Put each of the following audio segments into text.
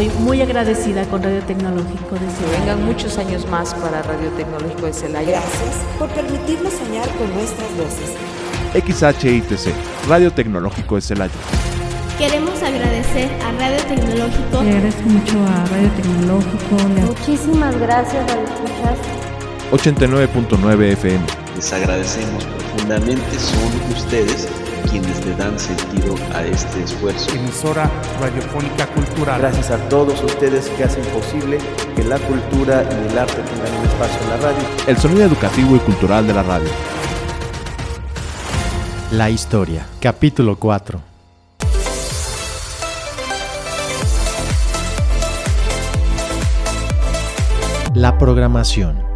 estoy muy agradecida con Radio Tecnológico de Celaya. Vengan muchos años más para Radio Tecnológico de Celaya. Gracias por permitirnos soñar con nuestras voces. XHITC, Radio Tecnológico de Celaya. Queremos agradecer a Radio Tecnológico. Le agradezco mucho a Radio Tecnológico. Muchísimas gracias, Radio Escuchas. 89.9 FM. Les agradecemos profundamente, son ustedes quienes le dan sentido a este esfuerzo. Emisora radiofónica cultural. Gracias a todos ustedes que hacen posible que la cultura y el arte tengan un espacio en la radio. El sonido educativo y cultural de la radio. La historia, capítulo 4. La programación.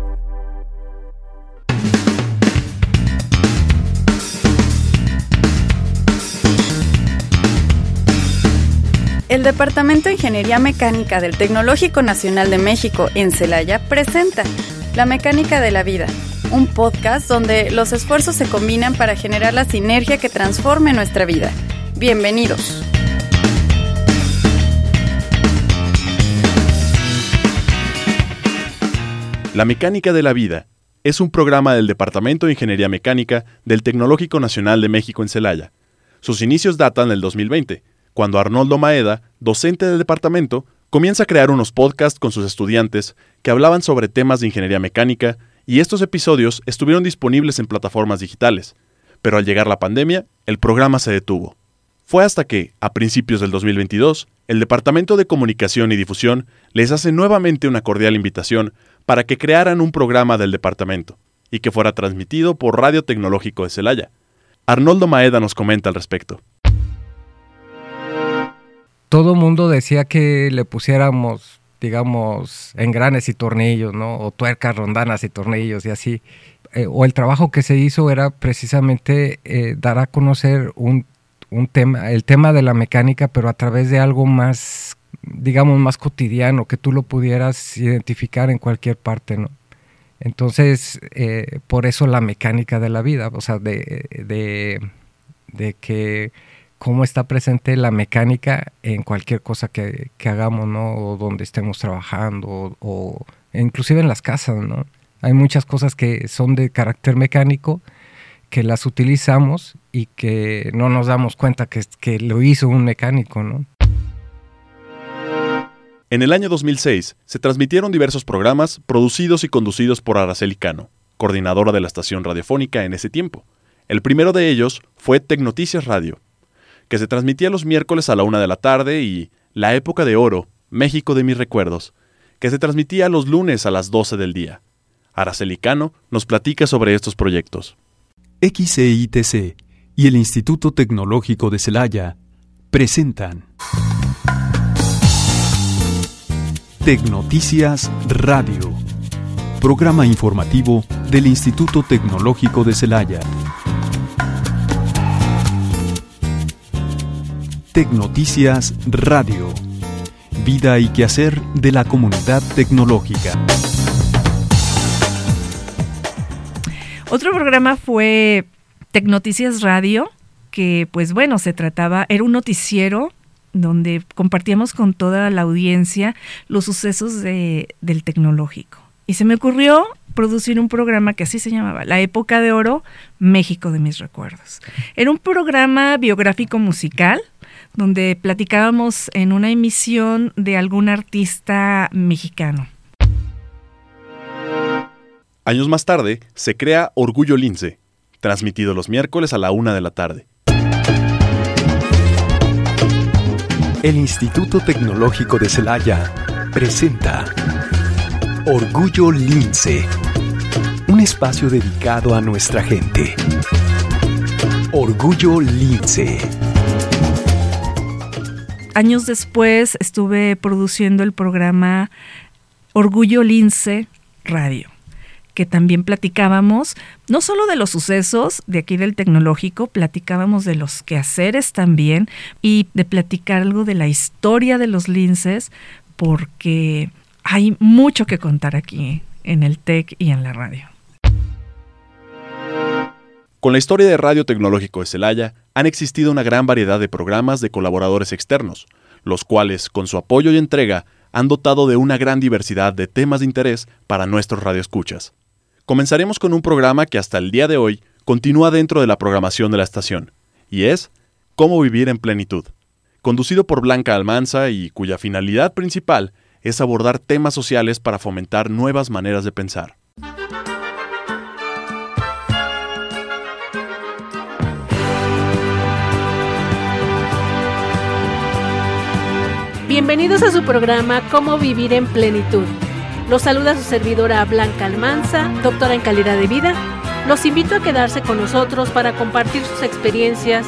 El Departamento de Ingeniería Mecánica del Tecnológico Nacional de México en Celaya presenta La Mecánica de la Vida, un podcast donde los esfuerzos se combinan para generar la sinergia que transforme nuestra vida. Bienvenidos. La Mecánica de la Vida es un programa del Departamento de Ingeniería Mecánica del Tecnológico Nacional de México en Celaya. Sus inicios datan del 2020, cuando Arnoldo Maeda, docente del departamento, comienza a crear unos podcasts con sus estudiantes que hablaban sobre temas de ingeniería mecánica y estos episodios estuvieron disponibles en plataformas digitales. Pero al llegar la pandemia, el programa se detuvo. Fue hasta que, a principios del 2022, el Departamento de Comunicación y Difusión les hace nuevamente una cordial invitación para que crearan un programa del departamento y que fuera transmitido por Radio Tecnológico de Celaya. Arnoldo Maeda nos comenta al respecto. Todo mundo decía que le pusiéramos, digamos, engranes y tornillos, ¿no? O tuercas, rondanas y tornillos y así. Eh, o el trabajo que se hizo era precisamente eh, dar a conocer un, un tema, el tema de la mecánica, pero a través de algo más digamos, más cotidiano, que tú lo pudieras identificar en cualquier parte, ¿no? Entonces, eh, por eso la mecánica de la vida, o sea, de, de, de, que cómo está presente la mecánica en cualquier cosa que, hagamos, ¿no? O donde estemos trabajando, o, o, inclusive en las casas, ¿no? Hay muchas cosas que son de carácter mecánico, que las utilizamos y que no nos damos cuenta que, que lo hizo un mecánico, ¿no? En el año 2006 se transmitieron diversos programas producidos y conducidos por Araceli Cano, coordinadora de la estación radiofónica en ese tiempo. El primero de ellos fue Tecnoticias Radio, que se transmitía los miércoles a la una de la tarde y La Época de Oro, México de mis recuerdos, que se transmitía los lunes a las 12 del día. Araceli Cano nos platica sobre estos proyectos. XCITC y el Instituto Tecnológico de Celaya presentan Tecnoticias Radio, programa informativo del Instituto Tecnológico de Celaya. Tecnoticias Radio, vida y quehacer de la comunidad tecnológica. Otro programa fue Tecnoticias Radio, que pues bueno, se trataba, era un noticiero donde compartíamos con toda la audiencia los sucesos de, del tecnológico. Y se me ocurrió producir un programa que así se llamaba, La Época de Oro, México de mis recuerdos. Era un programa biográfico musical donde platicábamos en una emisión de algún artista mexicano. Años más tarde, se crea Orgullo Lince, transmitido los miércoles a la una de la tarde. El Instituto Tecnológico de Celaya presenta Orgullo Lince, un espacio dedicado a nuestra gente. Orgullo Lince. Años después estuve produciendo el programa Orgullo Lince Radio que también platicábamos, no solo de los sucesos de aquí del tecnológico, platicábamos de los quehaceres también y de platicar algo de la historia de los linces, porque hay mucho que contar aquí en el TEC y en la radio. Con la historia de Radio Tecnológico de Celaya han existido una gran variedad de programas de colaboradores externos, los cuales, con su apoyo y entrega, han dotado de una gran diversidad de temas de interés para nuestros radioescuchas. Comenzaremos con un programa que hasta el día de hoy continúa dentro de la programación de la estación, y es Cómo vivir en plenitud, conducido por Blanca Almanza y cuya finalidad principal es abordar temas sociales para fomentar nuevas maneras de pensar. Bienvenidos a su programa Cómo vivir en plenitud. Los saluda su servidora Blanca Almanza, doctora en calidad de vida. Los invito a quedarse con nosotros para compartir sus experiencias.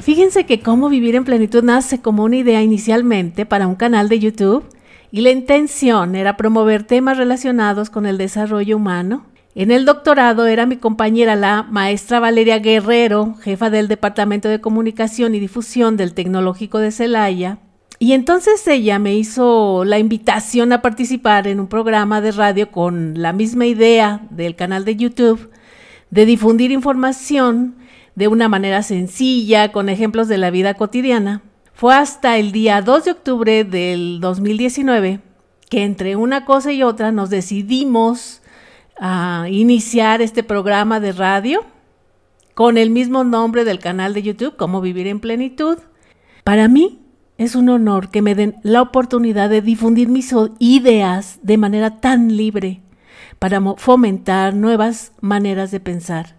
Fíjense que Cómo vivir en plenitud nace como una idea inicialmente para un canal de YouTube y la intención era promover temas relacionados con el desarrollo humano, en el doctorado era mi compañera la maestra Valeria Guerrero, jefa del Departamento de Comunicación y Difusión del Tecnológico de Celaya. Y entonces ella me hizo la invitación a participar en un programa de radio con la misma idea del canal de YouTube de difundir información de una manera sencilla, con ejemplos de la vida cotidiana. Fue hasta el día 2 de octubre del 2019 que entre una cosa y otra nos decidimos a iniciar este programa de radio con el mismo nombre del canal de YouTube, Cómo Vivir en Plenitud. Para mí es un honor que me den la oportunidad de difundir mis ideas de manera tan libre para fomentar nuevas maneras de pensar.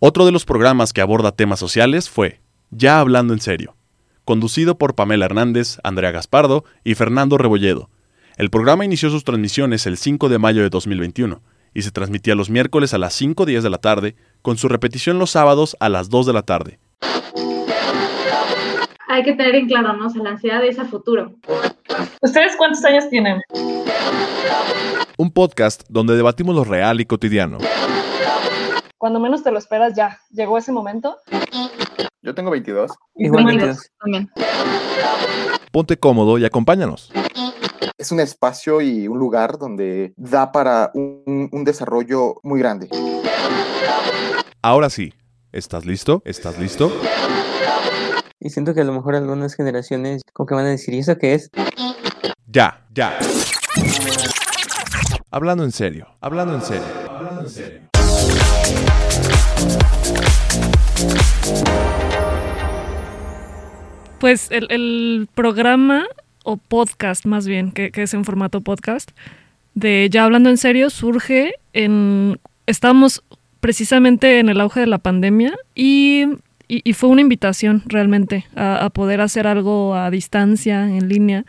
Otro de los programas que aborda temas sociales fue Ya Hablando en Serio, conducido por Pamela Hernández, Andrea Gaspardo y Fernando Rebolledo, el programa inició sus transmisiones el 5 de mayo de 2021 y se transmitía los miércoles a las 5.10 de la tarde, con su repetición los sábados a las 2 de la tarde. Hay que tener en claro, ¿no? la ansiedad es a futuro. ¿Ustedes cuántos años tienen? Un podcast donde debatimos lo real y cotidiano. Cuando menos te lo esperas, ya. ¿Llegó ese momento? Yo tengo 22. Igual 22. También. Ponte cómodo y acompáñanos es un espacio y un lugar donde da para un, un desarrollo muy grande. Ahora sí, ¿estás listo? ¿Estás listo? Y siento que a lo mejor algunas generaciones como que van a decir, ¿y eso qué es? Ya, ya. Hablando en serio, hablando en serio, hablando en serio. Pues el, el programa o podcast más bien, que, es en formato podcast, de Ya hablando en serio, surge en... Estábamos precisamente en el auge de la pandemia y, fue una invitación realmente a, poder hacer algo a distancia, en línea,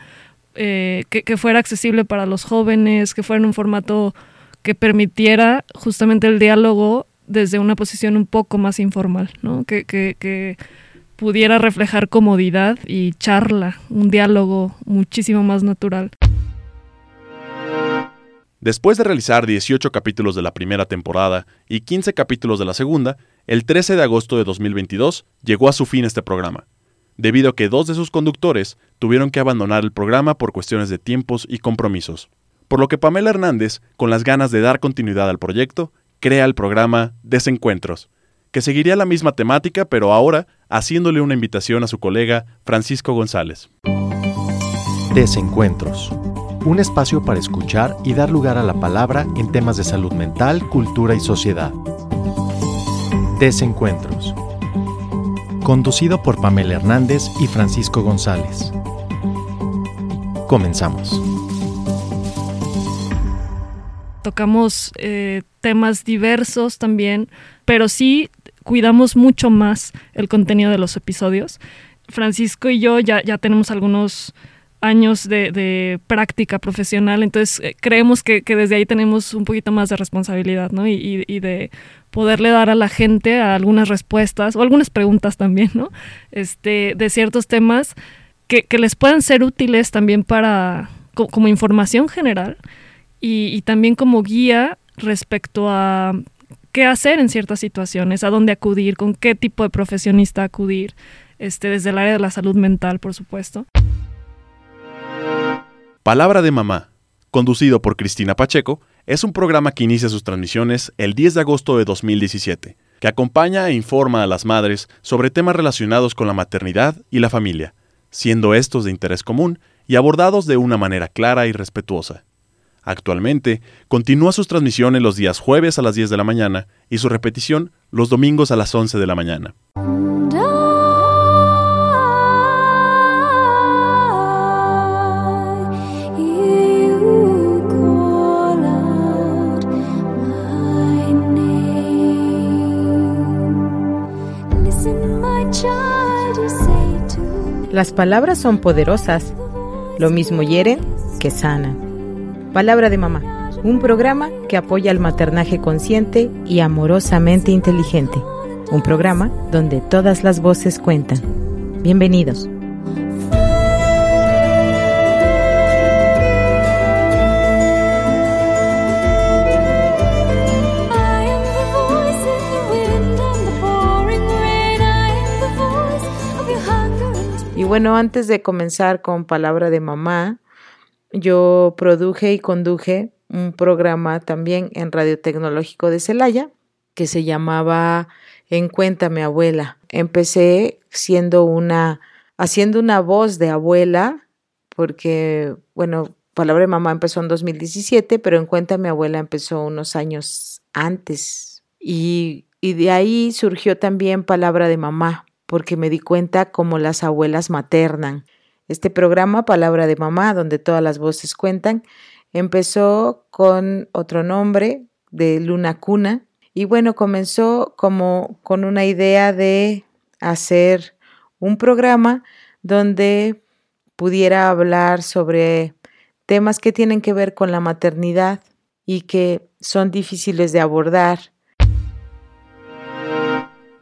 eh, que, fuera accesible para los jóvenes, que fuera en un formato que permitiera justamente el diálogo desde una posición un poco más informal, ¿no? que, que pudiera reflejar comodidad y charla, un diálogo muchísimo más natural. Después de realizar 18 capítulos de la primera temporada y 15 capítulos de la segunda, el 13 de agosto de 2022 llegó a su fin este programa, debido a que dos de sus conductores tuvieron que abandonar el programa por cuestiones de tiempos y compromisos. Por lo que Pamela Hernández, con las ganas de dar continuidad al proyecto, crea el programa Desencuentros, que seguiría la misma temática, pero ahora haciéndole una invitación a su colega Francisco González. Desencuentros. Un espacio para escuchar y dar lugar a la palabra en temas de salud mental, cultura y sociedad. Desencuentros. Conducido por Pamela Hernández y Francisco González. Comenzamos. Tocamos eh, temas diversos también, pero sí cuidamos mucho más el contenido de los episodios. Francisco y yo ya, ya tenemos algunos años de, práctica profesional, entonces eh, creemos que, desde ahí tenemos un poquito más de responsabilidad, ¿no? Y, de poderle dar a la gente algunas respuestas o algunas preguntas también, ¿no? Este, de ciertos temas que, les puedan ser útiles también para, como información general y también como guía respecto a qué hacer en ciertas situaciones, a dónde acudir, con qué tipo de profesionista acudir, este, desde el área de la salud mental, por supuesto. Palabra de Mamá, conducido por Cristina Pacheco, es un programa que inicia sus transmisiones el 10 de agosto de 2017, que acompaña e informa a las madres sobre temas relacionados con la maternidad y la familia, siendo estos de interés común y abordados de una manera clara y respetuosa. Actualmente, continúa sus transmisiones los días jueves a las 10 de la mañana y su repetición los domingos a las 11 de la mañana. Las palabras son poderosas, lo mismo hieren que sanan. Palabra de mamá, un programa que apoya el maternaje consciente y amorosamente inteligente. Un programa donde todas las voces cuentan. Bienvenidos. Y bueno, antes de comenzar con Palabra de Mamá, yo produje y conduje un programa también en Radio Tecnológico de Celaya que se llamaba Encuéntame abuela. Empecé siendo una, haciendo una voz de abuela, porque, bueno, Palabra de Mamá empezó en 2017, pero Encuéntame abuela empezó unos años antes. Y, y de ahí surgió también Palabra de Mamá, porque me di cuenta cómo las abuelas maternan. Este programa, Palabra de Mamá, donde todas las voces cuentan, empezó con otro nombre de Luna Cuna y bueno, comenzó como con una idea de hacer un programa donde pudiera hablar sobre temas que tienen que ver con la maternidad y que son difíciles de abordar.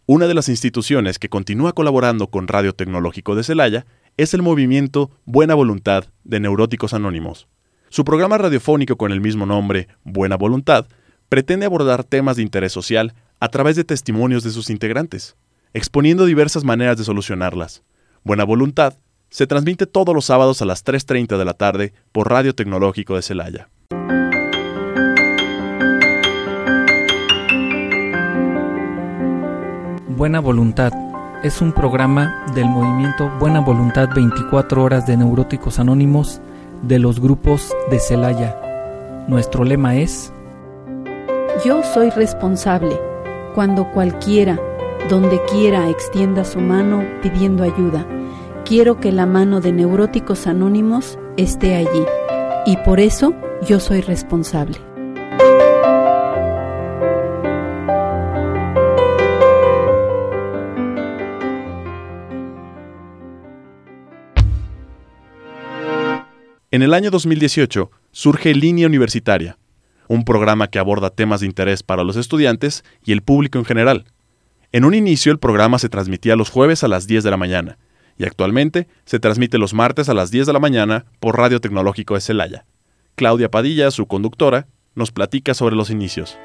Una de las instituciones que continúa colaborando con Radio Tecnológico de Celaya es el movimiento Buena Voluntad de Neuróticos Anónimos. Su programa radiofónico con el mismo nombre, Buena Voluntad, pretende abordar temas de interés social a través de testimonios de sus integrantes, exponiendo diversas maneras de solucionarlas. Buena Voluntad se transmite todos los sábados a las 3.30 de la tarde por Radio Tecnológico de Celaya. Buena Voluntad es un programa del movimiento Buena Voluntad 24 horas de Neuróticos Anónimos de los grupos de Celaya. Nuestro lema es Yo soy responsable cuando cualquiera, donde quiera, extienda su mano pidiendo ayuda. Quiero que la mano de Neuróticos Anónimos esté allí y por eso yo soy responsable. En el año 2018 surge Línea Universitaria, un programa que aborda temas de interés para los estudiantes y el público en general. En un inicio el programa se transmitía los jueves a las 10 de la mañana y actualmente se transmite los martes a las 10 de la mañana por Radio Tecnológico de Celaya. Claudia Padilla, su conductora, nos platica sobre los inicios.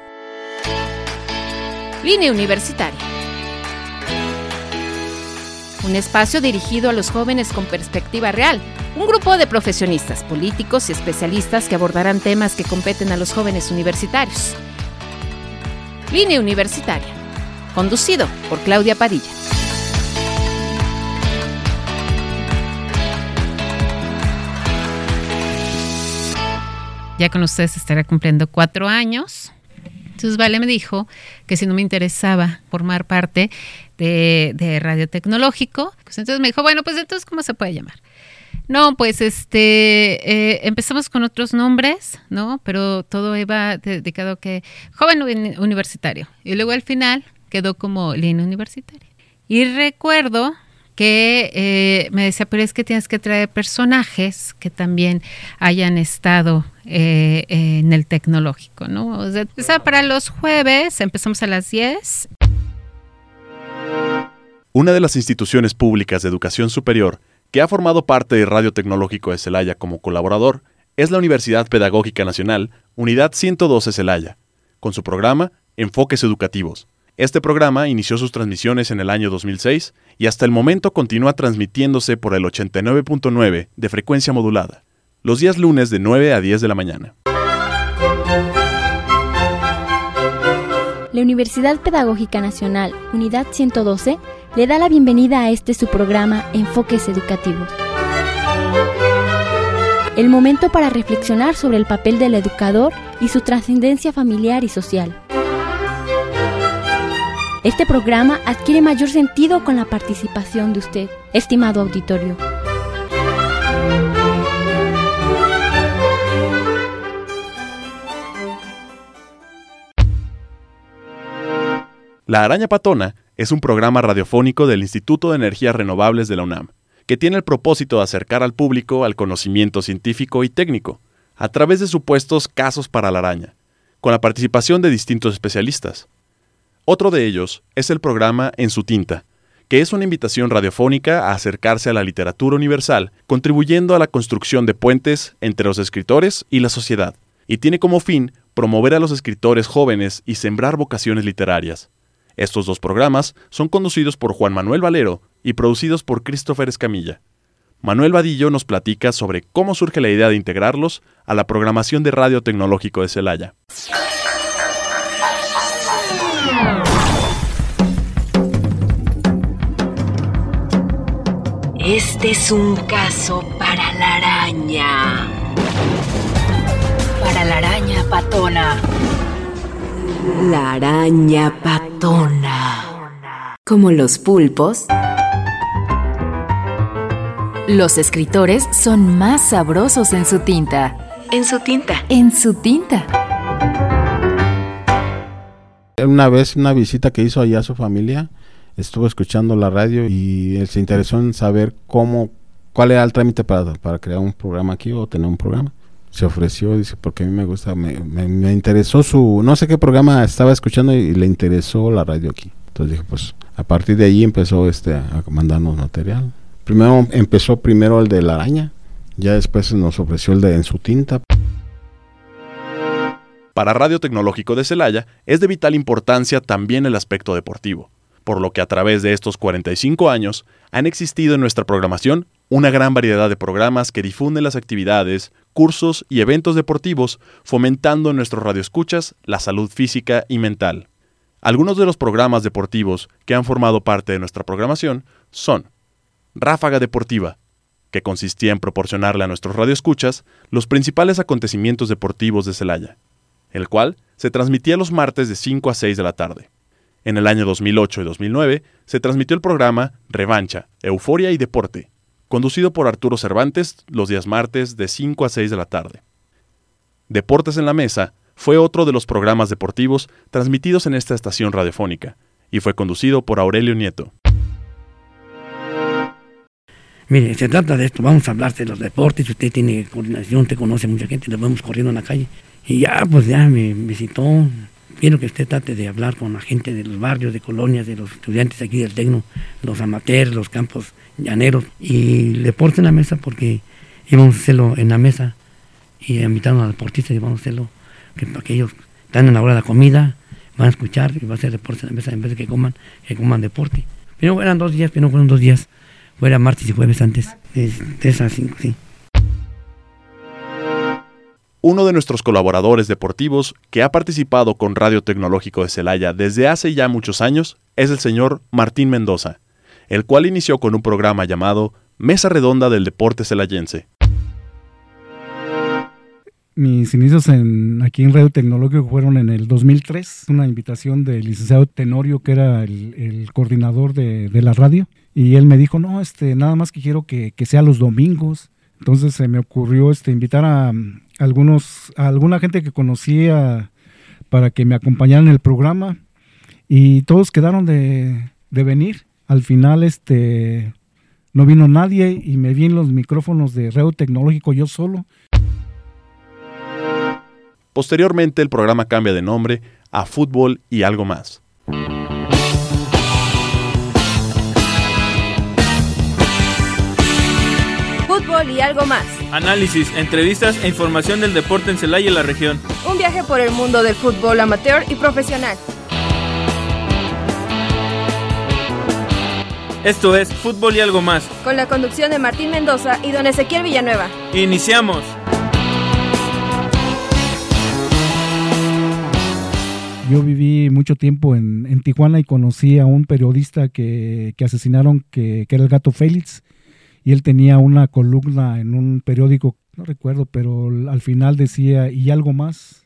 Línea Universitaria. Un espacio dirigido a los jóvenes con perspectiva real un grupo de profesionistas, políticos y especialistas que abordarán temas que competen a los jóvenes universitarios. Línea Universitaria, conducido por Claudia Padilla. Ya con ustedes estará cumpliendo cuatro años. Entonces Vale me dijo que si no me interesaba formar parte de, Radio Tecnológico, pues entonces me dijo, bueno, pues entonces, ¿cómo se puede llamar? No, pues este eh, empezamos con otros nombres, ¿no? Pero todo iba dedicado a que joven universitario. Y luego al final quedó como línea universitaria. Y recuerdo que eh, me decía, pero es que tienes que traer personajes que también hayan estado eh, en el tecnológico, ¿no? O sea, para los jueves empezamos a las 10. Una de las instituciones públicas de educación superior que ha formado parte de Radio Tecnológico de Celaya como colaborador, es la Universidad Pedagógica Nacional, Unidad 112 Celaya, con su programa Enfoques Educativos. Este programa inició sus transmisiones en el año 2006 y hasta el momento continúa transmitiéndose por el 89.9 de frecuencia modulada, los días lunes de 9 a 10 de la mañana. La Universidad Pedagógica Nacional, Unidad 112, le da la bienvenida a este su programa Enfoques Educativos. El momento para reflexionar sobre el papel del educador y su trascendencia familiar y social. Este programa adquiere mayor sentido con la participación de usted, estimado auditorio. La Araña Patona es un programa radiofónico del Instituto de Energías Renovables de la UNAM, que tiene el propósito de acercar al público al conocimiento científico y técnico, a través de supuestos casos para la araña, con la participación de distintos especialistas. Otro de ellos es el programa En su tinta, que es una invitación radiofónica a acercarse a la literatura universal, contribuyendo a la construcción de puentes entre los escritores y la sociedad, y tiene como fin promover a los escritores jóvenes y sembrar vocaciones literarias. Estos dos programas son conducidos por Juan Manuel Valero y producidos por Christopher Escamilla. Manuel Vadillo nos platica sobre cómo surge la idea de integrarlos a la programación de Radio Tecnológico de Celaya. Este es un caso para la araña. Para la araña patona. La araña patona. Como los pulpos, los escritores son más sabrosos en su tinta. En su tinta. En su tinta. Una vez, una visita que hizo allá a su familia, estuvo escuchando la radio y él se interesó en saber cómo, cuál era el trámite para, para crear un programa aquí o tener un programa se ofreció, dice, porque a mí me gusta, me, me, interesó su, no sé qué programa estaba escuchando y, le interesó la radio aquí. Entonces dije, pues a partir de ahí empezó este a mandarnos material. Primero empezó primero el de la araña, ya después nos ofreció el de en su tinta. Para Radio Tecnológico de Celaya es de vital importancia también el aspecto deportivo, por lo que a través de estos 45 años han existido en nuestra programación una gran variedad de programas que difunden las actividades, cursos y eventos deportivos, fomentando en nuestros radioescuchas la salud física y mental. Algunos de los programas deportivos que han formado parte de nuestra programación son Ráfaga Deportiva, que consistía en proporcionarle a nuestros radioescuchas los principales acontecimientos deportivos de Celaya, el cual se transmitía los martes de 5 a 6 de la tarde. En el año 2008 y 2009 se transmitió el programa Revancha, Euforia y Deporte, conducido por Arturo Cervantes los días martes de 5 a 6 de la tarde. Deportes en la Mesa fue otro de los programas deportivos transmitidos en esta estación radiofónica y fue conducido por Aurelio Nieto. Mire, se trata de esto, vamos a hablar de los deportes, usted tiene coordinación, usted conoce mucha gente, nos vemos corriendo en la calle. Y ya, pues ya me visitó, quiero que usted trate de hablar con la gente de los barrios, de colonias, de los estudiantes aquí del Tecno, los amateurs, los campos llaneros, y le en la mesa porque íbamos a hacerlo en la mesa y invitaron a deportistas y vamos a hacerlo, que para que ellos están en la hora de la comida, van a escuchar y va a hacer deporte en la mesa en vez de que coman, que coman deporte. Pero eran dos días, pero no fueron dos días, fuera martes y jueves antes, de, de esas cinco, sí. Uno de nuestros colaboradores deportivos que ha participado con Radio Tecnológico de Celaya desde hace ya muchos años es el señor Martín Mendoza, el cual inició con un programa llamado Mesa Redonda del Deporte Celayense. Mis inicios aquí en Radio Tecnológico fueron en el 2003, una invitación del licenciado Tenorio, que era el, coordinador de, la radio, y él me dijo, no, este, nada más que quiero que, que sea los domingos. Entonces se me ocurrió este, invitar a, algunos, a alguna gente que conocía para que me acompañaran en el programa y todos quedaron de, de venir. Al final este no vino nadie y me vi en los micrófonos de Reo Tecnológico yo solo. Posteriormente el programa cambia de nombre a Fútbol y algo más. Fútbol y algo más Análisis, entrevistas e información del deporte en Celaya y la región. Un viaje por el mundo del fútbol amateur y profesional. Esto es Fútbol y algo más. Con la conducción de Martín Mendoza y don Ezequiel Villanueva. Iniciamos. Yo viví mucho tiempo en, Tijuana y conocí a un periodista que, asesinaron, que, que, era el gato Félix, y él tenía una columna en un periódico, no recuerdo, pero al final decía, y algo más.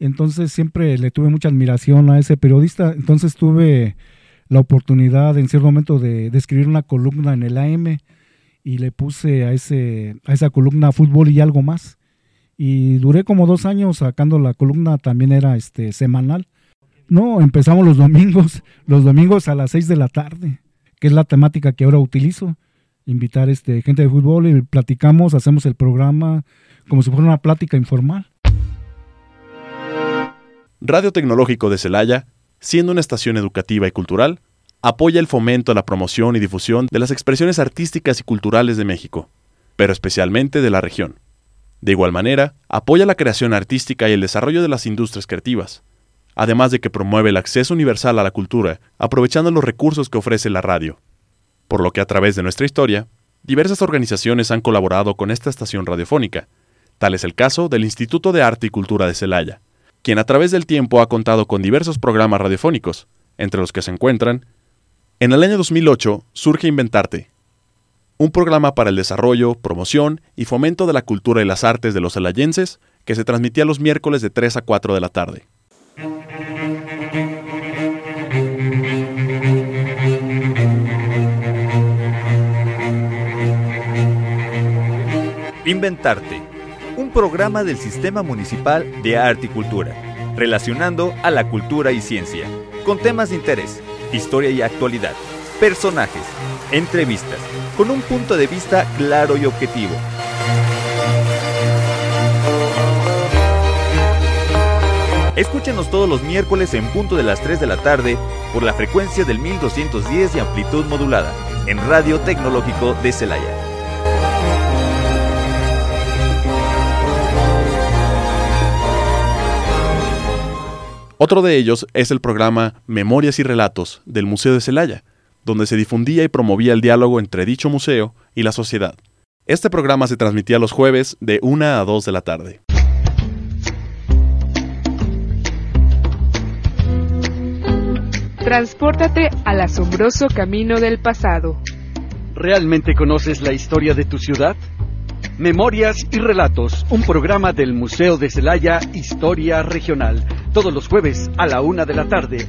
Entonces siempre le tuve mucha admiración a ese periodista, entonces tuve la oportunidad en cierto momento de, escribir una columna en el AM y le puse a, ese, a esa columna fútbol y algo más. Y duré como dos años sacando la columna, también era este semanal. No, empezamos los domingos, los domingos a las seis de la tarde, que es la temática que ahora utilizo. Invitar este, gente de fútbol y platicamos, hacemos el programa como si fuera una plática informal. Radio Tecnológico de Celaya siendo una estación educativa y cultural, apoya el fomento, la promoción y difusión de las expresiones artísticas y culturales de México, pero especialmente de la región. De igual manera, apoya la creación artística y el desarrollo de las industrias creativas, además de que promueve el acceso universal a la cultura, aprovechando los recursos que ofrece la radio. Por lo que a través de nuestra historia, diversas organizaciones han colaborado con esta estación radiofónica. Tal es el caso del Instituto de Arte y Cultura de Celaya, quien a través del tiempo ha contado con diversos programas radiofónicos, entre los que se encuentran En el año 2008 surge Inventarte, un programa para el desarrollo, promoción y fomento de la cultura y las artes de los celayenses que se transmitía los miércoles de 3 a 4 de la tarde. Inventarte un programa del Sistema Municipal de Arte y Cultura, relacionando a la cultura y ciencia, con temas de interés, historia y actualidad, personajes, entrevistas, con un punto de vista claro y objetivo. Escúchenos todos los miércoles en punto de las 3 de la tarde por la frecuencia del 1210 y amplitud modulada en Radio Tecnológico de Celaya. Otro de ellos es el programa Memorias y Relatos del Museo de Celaya, donde se difundía y promovía el diálogo entre dicho museo y la sociedad. Este programa se transmitía los jueves de 1 a 2 de la tarde. Transpórtate al asombroso camino del pasado. ¿Realmente conoces la historia de tu ciudad? Memorias y Relatos, un programa del Museo de Celaya, Historia Regional, todos los jueves a la una de la tarde.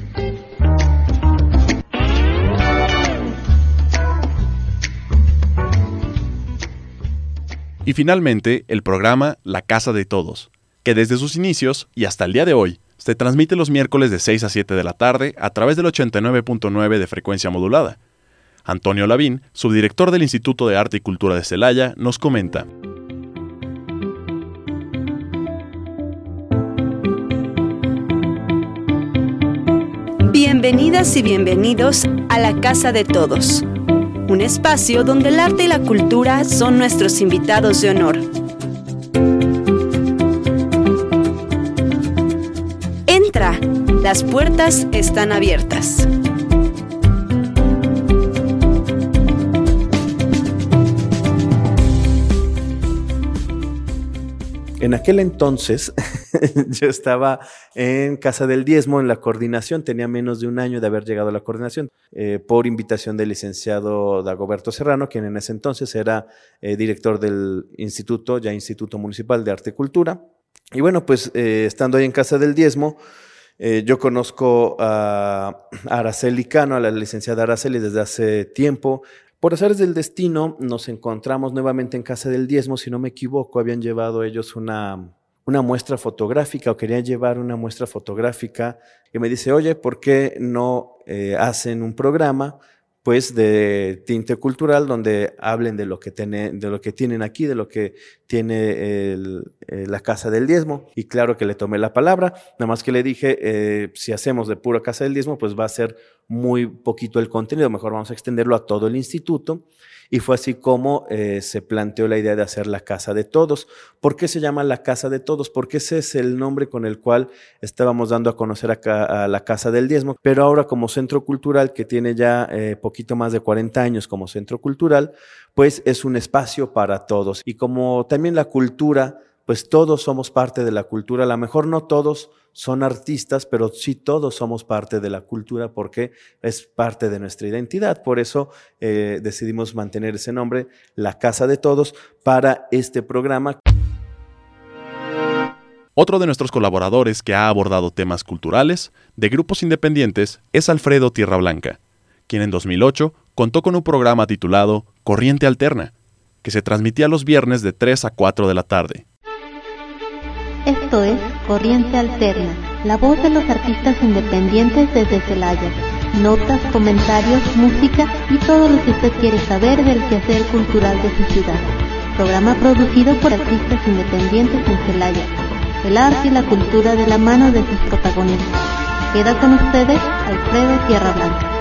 Y finalmente, el programa La Casa de Todos, que desde sus inicios y hasta el día de hoy se transmite los miércoles de 6 a 7 de la tarde a través del 89.9 de frecuencia modulada Antonio Lavín, subdirector del Instituto de Arte y Cultura de Celaya, nos comenta. Bienvenidas y bienvenidos a la Casa de Todos, un espacio donde el arte y la cultura son nuestros invitados de honor. Entra, las puertas están abiertas. Aquel entonces yo estaba en Casa del Diezmo en la coordinación, tenía menos de un año de haber llegado a la coordinación, eh, por invitación del licenciado Dagoberto Serrano, quien en ese entonces era eh, director del instituto, ya Instituto Municipal de Arte y Cultura. Y bueno, pues eh, estando ahí en Casa del Diezmo, yo conozco a Araceli Cano, a la licenciada Araceli desde hace tiempo. Por azares del destino, nos encontramos nuevamente en Casa del Diezmo, si no me equivoco, habían llevado ellos una, una muestra fotográfica o querían llevar una muestra fotográfica y me dice, oye, ¿por qué no eh, hacen un programa pues de tinte cultural donde hablen de lo que, tiene, de lo que tienen aquí, de lo que tiene eh, la Casa del Diezmo. Y claro que le tomé la palabra, nada más que le dije, eh, si hacemos de pura Casa del Diezmo, pues va a ser muy poquito el contenido, mejor vamos a extenderlo a todo el instituto. Y fue así como eh, se planteó la idea de hacer la Casa de Todos. ¿Por qué se llama la Casa de Todos? Porque ese es el nombre con el cual estábamos dando a conocer a, la Casa del Diezmo. Pero ahora como centro cultural, que tiene ya eh, poquito más de 40 años como centro cultural, pues es un espacio para todos. Y como también la cultura pues todos somos parte de la cultura. A lo mejor no todos son artistas, pero sí todos somos parte de la cultura porque es parte de nuestra identidad. Por eso eh, decidimos mantener ese nombre, La Casa de Todos, para este programa. Otro de nuestros colaboradores que ha abordado temas culturales de grupos independientes es Alfredo Tierra Blanca, quien en 2008 contó con un programa titulado Corriente Alterna, que se transmitía los viernes de 3 a 4 de la tarde. Esto es Corriente Alterna, la voz de los artistas independientes desde Celaya. Notas, comentarios, música y todo lo que usted quiere saber del quehacer cultural de su ciudad. Programa producido por artistas independientes en Celaya. El arte y la cultura de la mano de sus protagonistas. Queda con ustedes Alfredo Tierra Blanca.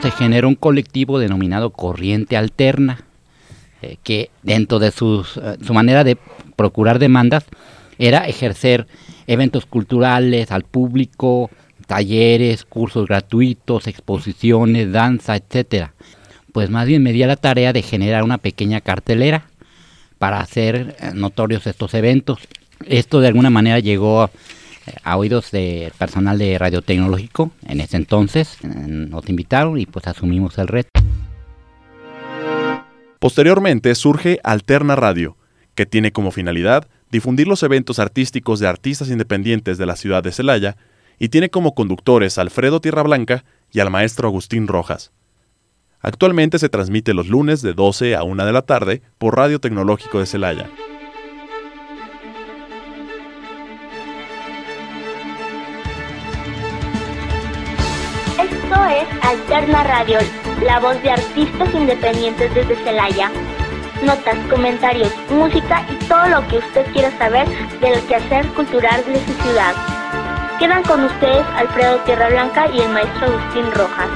Se genera un colectivo denominado Corriente Alterna, eh, que dentro de sus, eh, su manera de procurar demandas era ejercer eventos culturales al público, talleres, cursos gratuitos, exposiciones, danza, etcétera. Pues más bien me di a la tarea de generar una pequeña cartelera para hacer eh, notorios estos eventos. Esto de alguna manera llegó a oídos del personal de radiotecnológico en ese entonces. Nos invitaron y pues asumimos el reto. Posteriormente surge Alterna Radio, que tiene como finalidad difundir los eventos artísticos de artistas independientes de la ciudad de Celaya y tiene como conductores Alfredo Tierrablanca y al maestro Agustín Rojas. Actualmente se transmite los lunes de 12 a 1 de la tarde por Radio Tecnológico de Celaya. Alterna Radio, la voz de artistas independientes desde Celaya. Notas, comentarios, música y todo lo que usted quiera saber del quehacer cultural de su ciudad. Quedan con ustedes Alfredo Tierra Blanca y el maestro Agustín Rojas.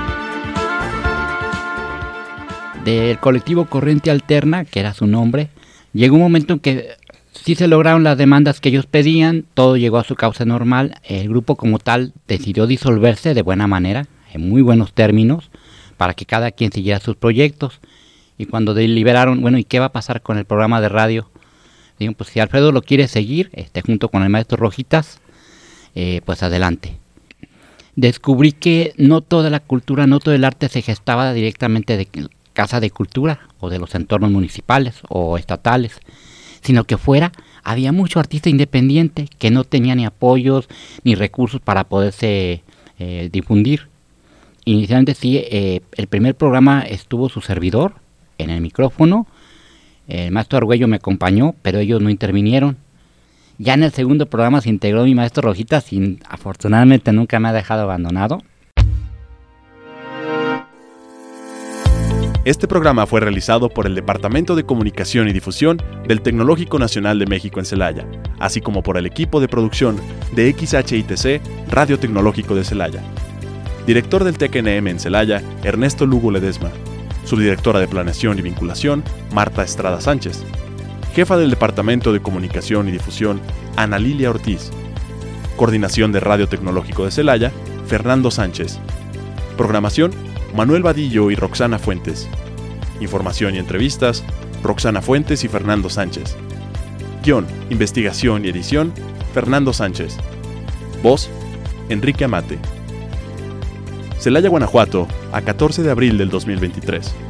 Del colectivo Corriente Alterna, que era su nombre, llegó un momento en que sí se lograron las demandas que ellos pedían, todo llegó a su causa normal, el grupo como tal decidió disolverse de buena manera, en muy buenos términos, para que cada quien siguiera sus proyectos. Y cuando deliberaron, bueno, ¿y qué va a pasar con el programa de radio? Digo, pues si Alfredo lo quiere seguir, este, junto con el maestro Rojitas, eh, pues adelante. Descubrí que no toda la cultura, no todo el arte se gestaba directamente de casa de cultura o de los entornos municipales o estatales, sino que fuera había mucho artista independiente que no tenía ni apoyos ni recursos para poderse eh, difundir. Inicialmente sí, eh, el primer programa estuvo su servidor en el micrófono. El maestro Argüello me acompañó, pero ellos no intervinieron. Ya en el segundo programa se integró mi maestro Rojita, sin afortunadamente nunca me ha dejado abandonado. Este programa fue realizado por el Departamento de Comunicación y Difusión del Tecnológico Nacional de México en Celaya, así como por el equipo de producción de XHITC Radio Tecnológico de Celaya director del TECNM en Celaya, Ernesto Lugo Ledesma, subdirectora de Planeación y Vinculación, Marta Estrada Sánchez, jefa del Departamento de Comunicación y Difusión, Ana Lilia Ortiz, coordinación de Radio Tecnológico de Celaya, Fernando Sánchez, programación, Manuel Vadillo y Roxana Fuentes, información y entrevistas, Roxana Fuentes y Fernando Sánchez, guion, investigación y edición, Fernando Sánchez, voz, Enrique Amate. Celaya, Guanajuato, a 14 de abril del 2023.